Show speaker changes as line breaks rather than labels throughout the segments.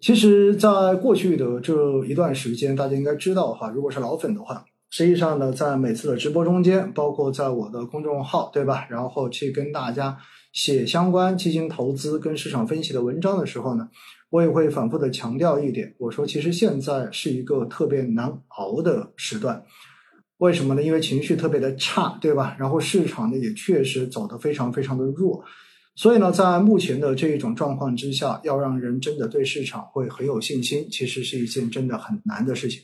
其实，在过去的这一段时间，大家应该知道哈，如果是老粉的话，实际上呢，在每次的直播中间，包括在我的公众号，对吧？然后去跟大家写相关基金投资跟市场分析的文章的时候呢，我也会反复的强调一点，我说，其实现在是一个特别难熬的时段。为什么呢？因为情绪特别的差，对吧？然后市场呢，也确实走得非常非常的弱。所以呢，在目前的这一种状况之下，要让人真的对市场会很有信心，其实是一件真的很难的事情。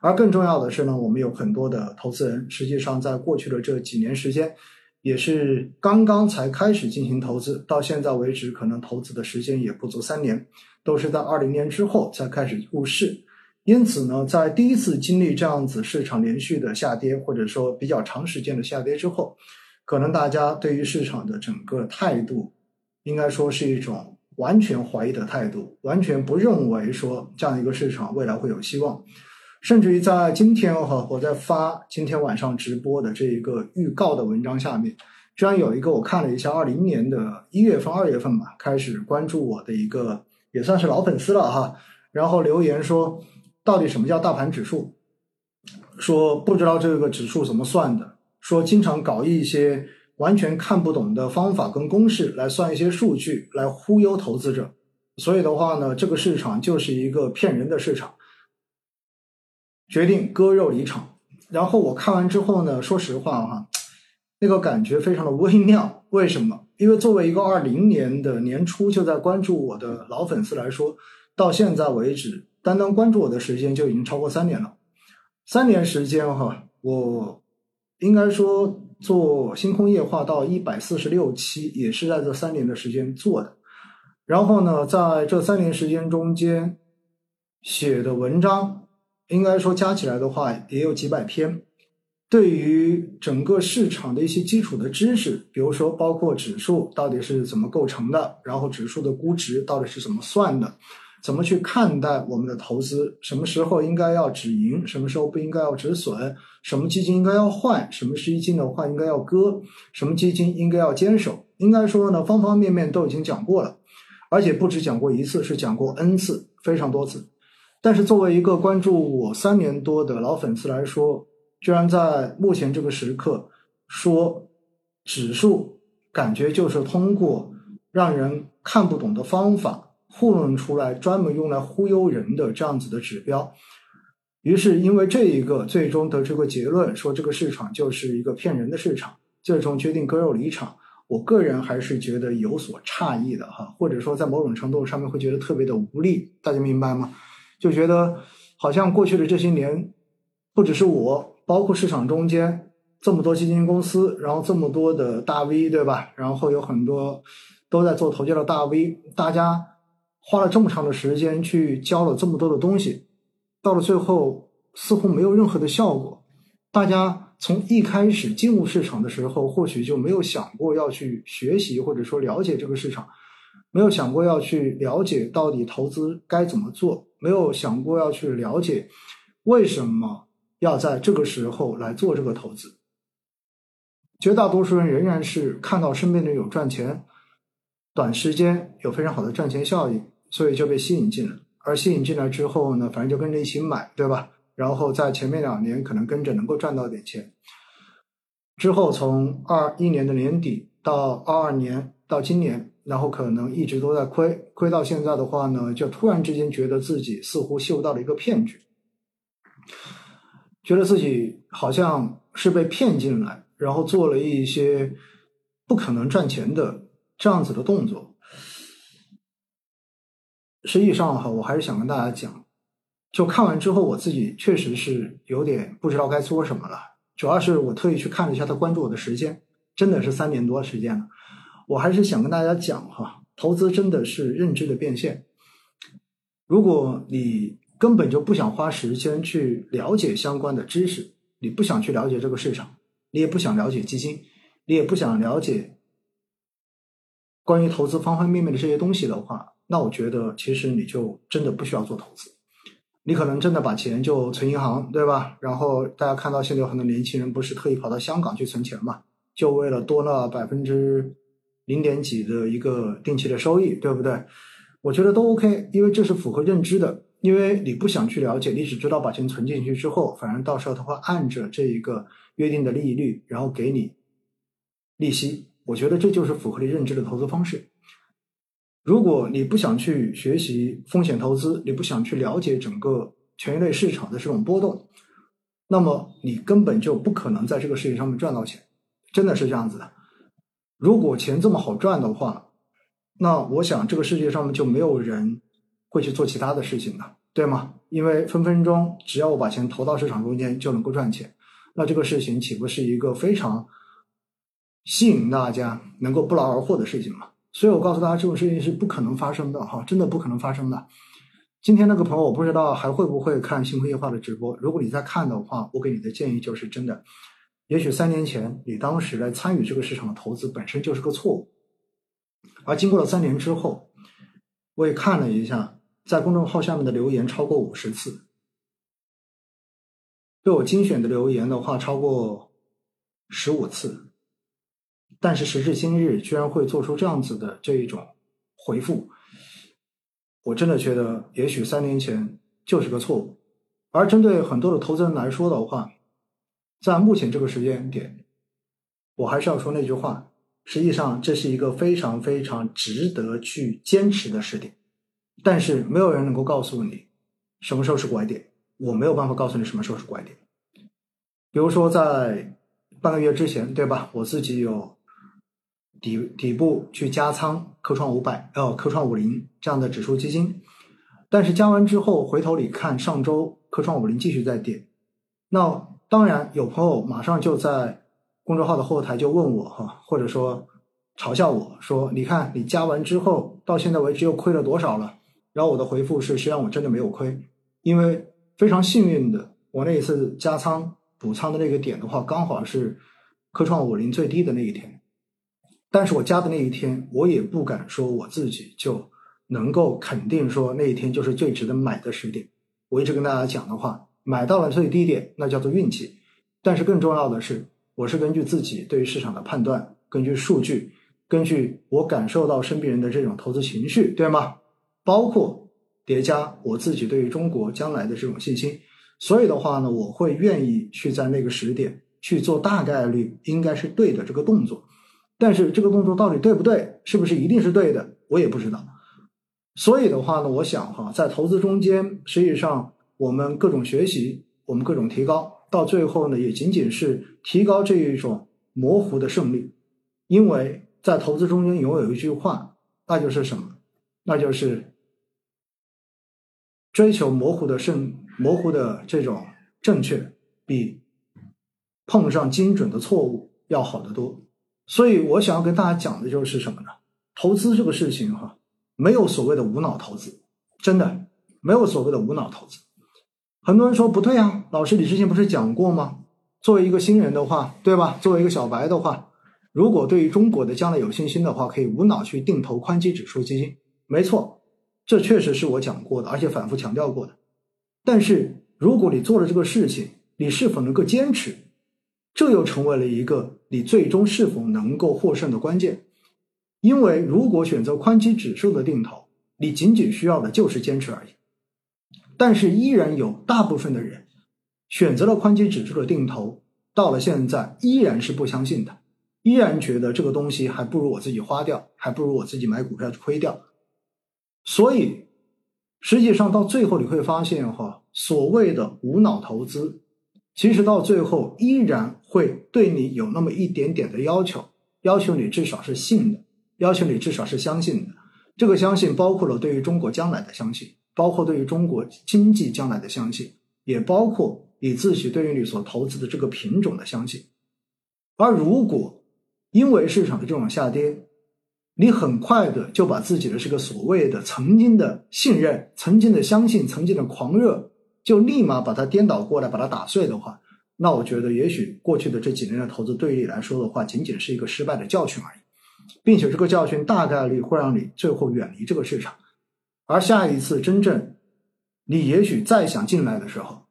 而更重要的是呢，我们有很多的投资人，实际上在过去的这几年时间，也是刚刚才开始进行投资，到现在为止，可能投资的时间也不足三年，都是在二零年之后才开始入市。因此呢，在第一次经历这样子市场连续的下跌，或者说比较长时间的下跌之后，可能大家对于市场的整个态度，应该说是一种完全怀疑的态度，完全不认为说这样一个市场未来会有希望。甚至于在今天哈，我在发今天晚上直播的这一个预告的文章下面，居然有一个我看了一下，二零年的一月份、二月份吧，开始关注我的一个也算是老粉丝了哈，然后留言说，到底什么叫大盘指数？说不知道这个指数怎么算的。说经常搞一些完全看不懂的方法跟公式来算一些数据来忽悠投资者，所以的话呢，这个市场就是一个骗人的市场。决定割肉离场。然后我看完之后呢，说实话哈，那个感觉非常的微妙。为什么？因为作为一个二零年的年初就在关注我的老粉丝来说，到现在为止，单单关注我的时间就已经超过三年了。三年时间哈，我。应该说，做星空夜话到一百四十六期，也是在这三年的时间做的。然后呢，在这三年时间中间写的文章，应该说加起来的话也有几百篇。对于整个市场的一些基础的知识，比如说包括指数到底是怎么构成的，然后指数的估值到底是怎么算的。怎么去看待我们的投资？什么时候应该要止盈？什么时候不应该要止损？什么基金应该要换？什么基金的话应该要割？什么基金应该要坚守？应该说呢，方方面面都已经讲过了，而且不止讲过一次，是讲过 N 次，非常多次。但是作为一个关注我三年多的老粉丝来说，居然在目前这个时刻说指数，感觉就是通过让人看不懂的方法。糊弄出来专门用来忽悠人的这样子的指标，于是因为这一个最终得出个结论，说这个市场就是一个骗人的市场，最终决定割肉离场。我个人还是觉得有所诧异的哈，或者说在某种程度上面会觉得特别的无力，大家明白吗？就觉得好像过去的这些年，不只是我，包括市场中间这么多基金公司，然后这么多的大 V 对吧？然后有很多都在做投教的大 V，大家。花了这么长的时间去教了这么多的东西，到了最后似乎没有任何的效果。大家从一开始进入市场的时候，或许就没有想过要去学习或者说了解这个市场，没有想过要去了解到底投资该怎么做，没有想过要去了解为什么要在这个时候来做这个投资。绝大多数人仍然是看到身边的人有赚钱，短时间有非常好的赚钱效应。所以就被吸引进来，而吸引进来之后呢，反正就跟着一起买，对吧？然后在前面两年可能跟着能够赚到点钱，之后从二一年的年底到二二年到今年，然后可能一直都在亏，亏到现在的话呢，就突然之间觉得自己似乎嗅到了一个骗局，觉得自己好像是被骗进来，然后做了一些不可能赚钱的这样子的动作。实际上哈，我还是想跟大家讲，就看完之后，我自己确实是有点不知道该说什么了。主要是我特意去看了一下他关注我的时间，真的是三年多时间了。我还是想跟大家讲哈，投资真的是认知的变现。如果你根本就不想花时间去了解相关的知识，你不想去了解这个市场，你也不想了解基金，你也不想了解关于投资方方面面的这些东西的话。那我觉得，其实你就真的不需要做投资，你可能真的把钱就存银行，对吧？然后大家看到现在有很多年轻人不是特意跑到香港去存钱嘛，就为了多那百分之零点几的一个定期的收益，对不对？我觉得都 OK，因为这是符合认知的。因为你不想去了解，你只知道把钱存进去之后，反正到时候他会按着这一个约定的利率，然后给你利息。我觉得这就是符合你认知的投资方式。如果你不想去学习风险投资，你不想去了解整个权益类市场的这种波动，那么你根本就不可能在这个事情上面赚到钱。真的是这样子的。如果钱这么好赚的话，那我想这个世界上面就没有人会去做其他的事情了，对吗？因为分分钟只要我把钱投到市场中间就能够赚钱，那这个事情岂不是一个非常吸引大家能够不劳而获的事情吗？所以我告诉大家，这种事情是不可能发生的，哈，真的不可能发生的。今天那个朋友，我不知道还会不会看星空夜话的直播。如果你在看的话，我给你的建议就是，真的，也许三年前你当时来参与这个市场的投资本身就是个错误，而经过了三年之后，我也看了一下，在公众号下面的留言超过五十次，被我精选的留言的话超过十五次。但是时至今日，居然会做出这样子的这一种回复，我真的觉得，也许三年前就是个错误。而针对很多的投资人来说的话，在目前这个时间点，我还是要说那句话：，实际上这是一个非常非常值得去坚持的时点。但是没有人能够告诉你什么时候是拐点，我没有办法告诉你什么时候是拐点。比如说在半个月之前，对吧？我自己有。底底部去加仓科创五百，呃，科创五零这样的指数基金，但是加完之后回头你看，上周科创五零继续在跌。那当然有朋友马上就在公众号的后台就问我哈，或者说嘲笑我说，你看你加完之后到现在为止又亏了多少了？然后我的回复是，实际上我真的没有亏，因为非常幸运的，我那一次加仓补仓的那个点的话，刚好是科创五零最低的那一天。但是我加的那一天，我也不敢说我自己就能够肯定说那一天就是最值得买的时点。我一直跟大家讲的话，买到了最低点，那叫做运气。但是更重要的是，我是根据自己对于市场的判断，根据数据，根据我感受到身边人的这种投资情绪，对吗？包括叠加我自己对于中国将来的这种信心。所以的话呢，我会愿意去在那个时点去做大概率应该是对的这个动作。但是这个动作到底对不对，是不是一定是对的，我也不知道。所以的话呢，我想哈，在投资中间，实际上我们各种学习，我们各种提高，到最后呢，也仅仅是提高这一种模糊的胜率。因为在投资中间，永有一句话，那就是什么？那就是追求模糊的胜，模糊的这种正确，比碰上精准的错误要好得多。所以我想要跟大家讲的就是什么呢？投资这个事情哈，没有所谓的无脑投资，真的没有所谓的无脑投资。很多人说不对啊，老师，你之前不是讲过吗？作为一个新人的话，对吧？作为一个小白的话，如果对于中国的将来有信心的话，可以无脑去定投宽基指数基金。没错，这确实是我讲过的，而且反复强调过的。但是如果你做了这个事情，你是否能够坚持？这又成为了一个你最终是否能够获胜的关键，因为如果选择宽基指数的定投，你仅仅需要的就是坚持而已。但是依然有大部分的人选择了宽基指数的定投，到了现在依然是不相信的，依然觉得这个东西还不如我自己花掉，还不如我自己买股票亏掉。所以实际上到最后你会发现，哈，所谓的无脑投资。其实到最后依然会对你有那么一点点的要求，要求你至少是信的，要求你至少是相信的。这个相信包括了对于中国将来的相信，包括对于中国经济将来的相信，也包括你自己对于你所投资的这个品种的相信。而如果因为市场的这种下跌，你很快的就把自己的这个所谓的曾经的信任、曾经的相信、曾经的狂热。就立马把它颠倒过来，把它打碎的话，那我觉得也许过去的这几年的投资对于你来说的话，仅仅是一个失败的教训而已，并且这个教训大概率会让你最后远离这个市场。而下一次真正你也许再想进来的时候，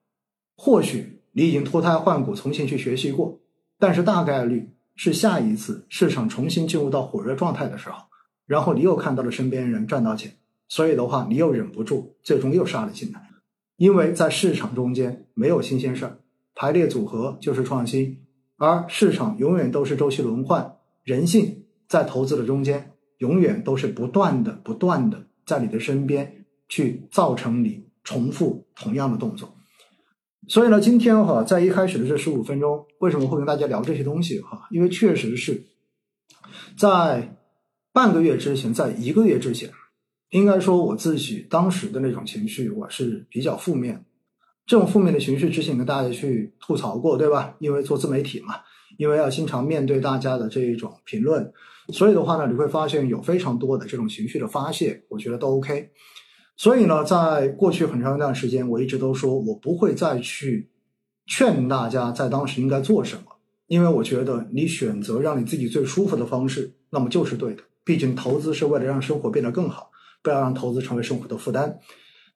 或许你已经脱胎换骨，重新去学习过，但是大概率是下一次市场重新进入到火热状态的时候，然后你又看到了身边人赚到钱，所以的话，你又忍不住，最终又杀了进来。因为在市场中间没有新鲜事儿，排列组合就是创新，而市场永远都是周期轮换，人性在投资的中间永远都是不断的、不断的在你的身边去造成你重复同样的动作。所以呢，今天哈，在一开始的这十五分钟，为什么会跟大家聊这些东西哈？因为确实是在半个月之前，在一个月之前。应该说，我自己当时的那种情绪，我是比较负面。这种负面的情绪，之前跟大家去吐槽过，对吧？因为做自媒体嘛，因为要经常面对大家的这一种评论，所以的话呢，你会发现有非常多的这种情绪的发泄，我觉得都 OK。所以呢，在过去很长一段时间，我一直都说我不会再去劝大家在当时应该做什么，因为我觉得你选择让你自己最舒服的方式，那么就是对的。毕竟投资是为了让生活变得更好。不要让投资成为生活的负担，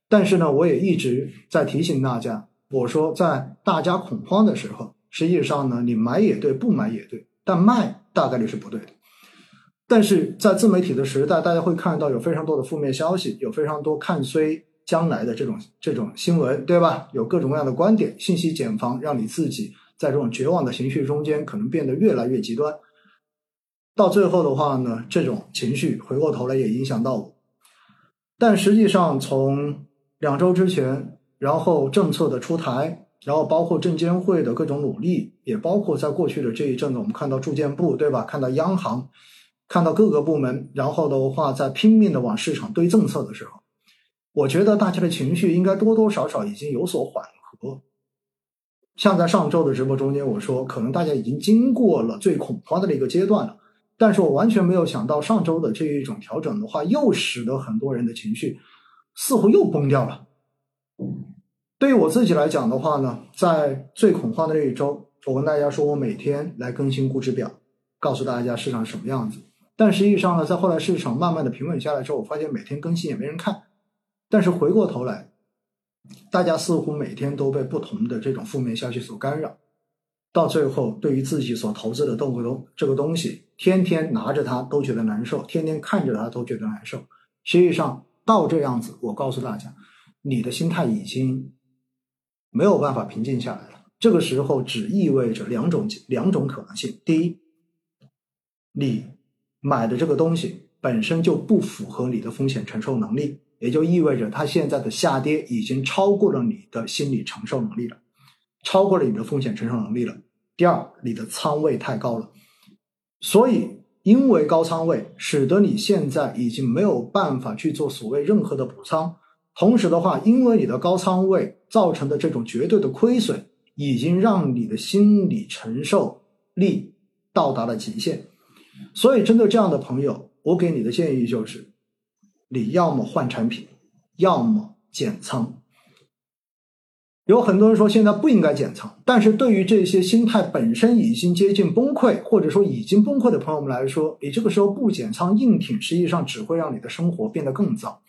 但是呢，我也一直在提醒大家，我说在大家恐慌的时候，实际上呢，你买也对，不买也对，但卖大概率是不对的。但是在自媒体的时代，大家会看到有非常多的负面消息，有非常多看衰将来的这种这种新闻，对吧？有各种各样的观点，信息茧房，让你自己在这种绝望的情绪中间，可能变得越来越极端。到最后的话呢，这种情绪回过头来也影响到我。但实际上，从两周之前，然后政策的出台，然后包括证监会的各种努力，也包括在过去的这一阵子，我们看到住建部，对吧？看到央行，看到各个部门，然后的话在拼命的往市场堆政策的时候，我觉得大家的情绪应该多多少少已经有所缓和。像在上周的直播中间，我说可能大家已经经过了最恐慌的那个阶段了。但是我完全没有想到，上周的这一种调整的话，又使得很多人的情绪似乎又崩掉了。对于我自己来讲的话呢，在最恐慌的那一周，我跟大家说我每天来更新估值表，告诉大家市场什么样子。但实际上呢，在后来市场慢慢的平稳下来之后，我发现每天更新也没人看。但是回过头来，大家似乎每天都被不同的这种负面消息所干扰。到最后，对于自己所投资的动物东这个东西，天天拿着它都觉得难受，天天看着它都觉得难受。实际上，到这样子，我告诉大家，你的心态已经没有办法平静下来了。这个时候，只意味着两种两种可能性：第一，你买的这个东西本身就不符合你的风险承受能力，也就意味着它现在的下跌已经超过了你的心理承受能力了。超过了你的风险承受能力了。第二，你的仓位太高了，所以因为高仓位，使得你现在已经没有办法去做所谓任何的补仓。同时的话，因为你的高仓位造成的这种绝对的亏损，已经让你的心理承受力到达了极限。所以，针对这样的朋友，我给你的建议就是：你要么换产品，要么减仓。有很多人说现在不应该减仓，但是对于这些心态本身已经接近崩溃，或者说已经崩溃的朋友们来说，你这个时候不减仓硬挺，实际上只会让你的生活变得更糟。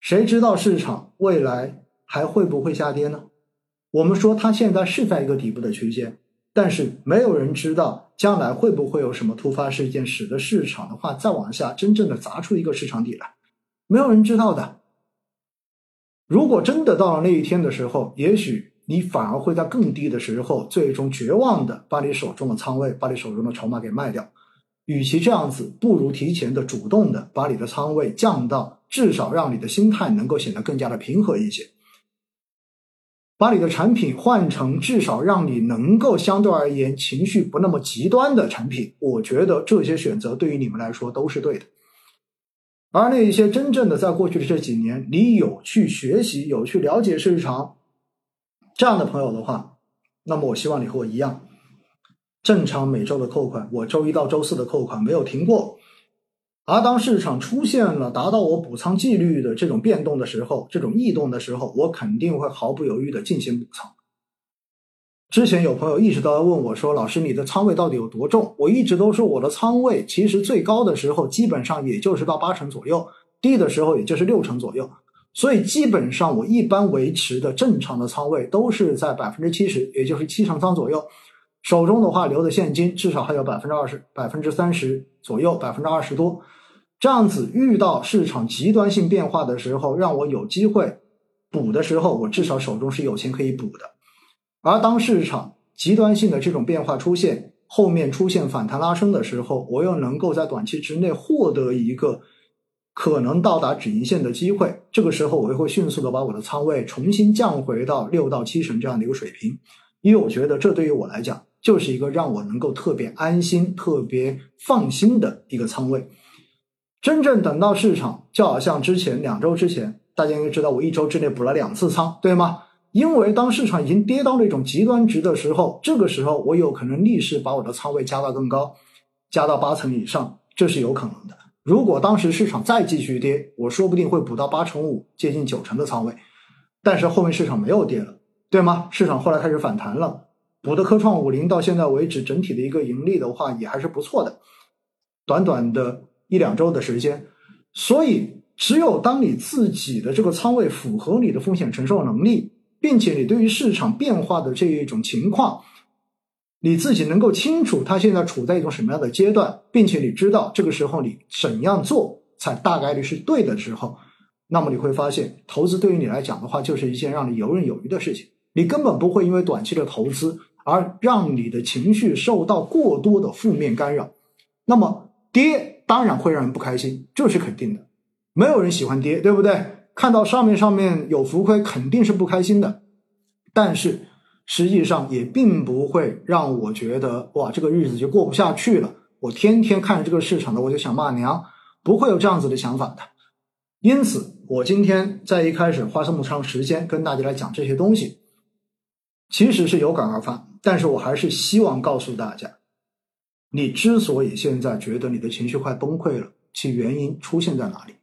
谁知道市场未来还会不会下跌呢？我们说它现在是在一个底部的区间，但是没有人知道将来会不会有什么突发事件，使得市场的话再往下真正的砸出一个市场底来，没有人知道的。如果真的到了那一天的时候，也许你反而会在更低的时候，最终绝望的把你手中的仓位、把你手中的筹码给卖掉。与其这样子，不如提前的、主动的把你的仓位降到至少让你的心态能够显得更加的平和一些，把你的产品换成至少让你能够相对而言情绪不那么极端的产品。我觉得这些选择对于你们来说都是对的。而那一些真正的在过去的这几年，你有去学习、有去了解市场这样的朋友的话，那么我希望你和我一样，正常每周的扣款，我周一到周四的扣款没有停过。而当市场出现了达到我补仓纪律的这种变动的时候，这种异动的时候，我肯定会毫不犹豫的进行补仓。之前有朋友一直都在问我说：“老师，你的仓位到底有多重？”我一直都说我的仓位其实最高的时候基本上也就是到八成左右，低的时候也就是六成左右。所以基本上我一般维持的正常的仓位都是在百分之七十，也就是七成仓左右。手中的话留的现金至少还有百分之二十、百分之三十左右、百分之二十多。这样子遇到市场极端性变化的时候，让我有机会补的时候，我至少手中是有钱可以补的。而当市场极端性的这种变化出现，后面出现反弹拉升的时候，我又能够在短期之内获得一个可能到达止盈线的机会。这个时候，我又会迅速的把我的仓位重新降回到六到七成这样的一个水平，因为我觉得这对于我来讲就是一个让我能够特别安心、特别放心的一个仓位。真正等到市场，就好像之前两周之前，大家应该知道我一周之内补了两次仓，对吗？因为当市场已经跌到那种极端值的时候，这个时候我有可能逆势把我的仓位加到更高，加到八成以上，这是有可能的。如果当时市场再继续跌，我说不定会补到八成五，接近九成的仓位。但是后面市场没有跌了，对吗？市场后来开始反弹了，补的科创五零到现在为止整体的一个盈利的话也还是不错的，短短的。一两周的时间，所以只有当你自己的这个仓位符合你的风险承受能力，并且你对于市场变化的这一种情况，你自己能够清楚它现在处在一种什么样的阶段，并且你知道这个时候你怎样做才大概率是对的时候，那么你会发现，投资对于你来讲的话，就是一件让你游刃有余的事情。你根本不会因为短期的投资而让你的情绪受到过多的负面干扰。那么跌。当然会让人不开心，这是肯定的。没有人喜欢跌，对不对？看到上面上面有浮亏，肯定是不开心的。但是实际上也并不会让我觉得哇，这个日子就过不下去了。我天天看着这个市场的，我就想骂娘，不会有这样子的想法的。因此，我今天在一开始花这么长时间跟大家来讲这些东西，其实是有感而发。但是我还是希望告诉大家。你之所以现在觉得你的情绪快崩溃了，其原因出现在哪里？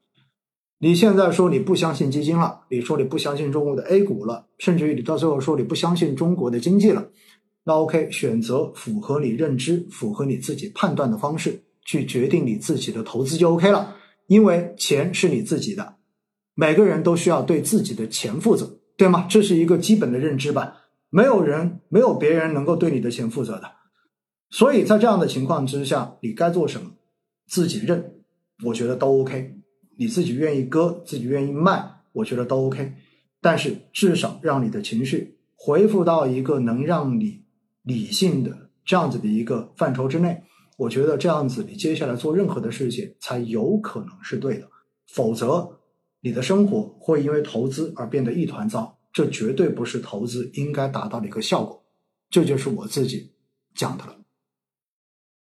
你现在说你不相信基金了，你说你不相信中国的 A 股了，甚至于你到最后说你不相信中国的经济了，那 OK，选择符合你认知、符合你自己判断的方式去决定你自己的投资就 OK 了。因为钱是你自己的，每个人都需要对自己的钱负责，对吗？这是一个基本的认知吧？没有人、没有别人能够对你的钱负责的。所以在这样的情况之下，你该做什么，自己认，我觉得都 OK。你自己愿意割，自己愿意卖，我觉得都 OK。但是至少让你的情绪恢复到一个能让你理性的这样子的一个范畴之内，我觉得这样子你接下来做任何的事情才有可能是对的。否则，你的生活会因为投资而变得一团糟，这绝对不是投资应该达到的一个效果。这就是我自己讲的了。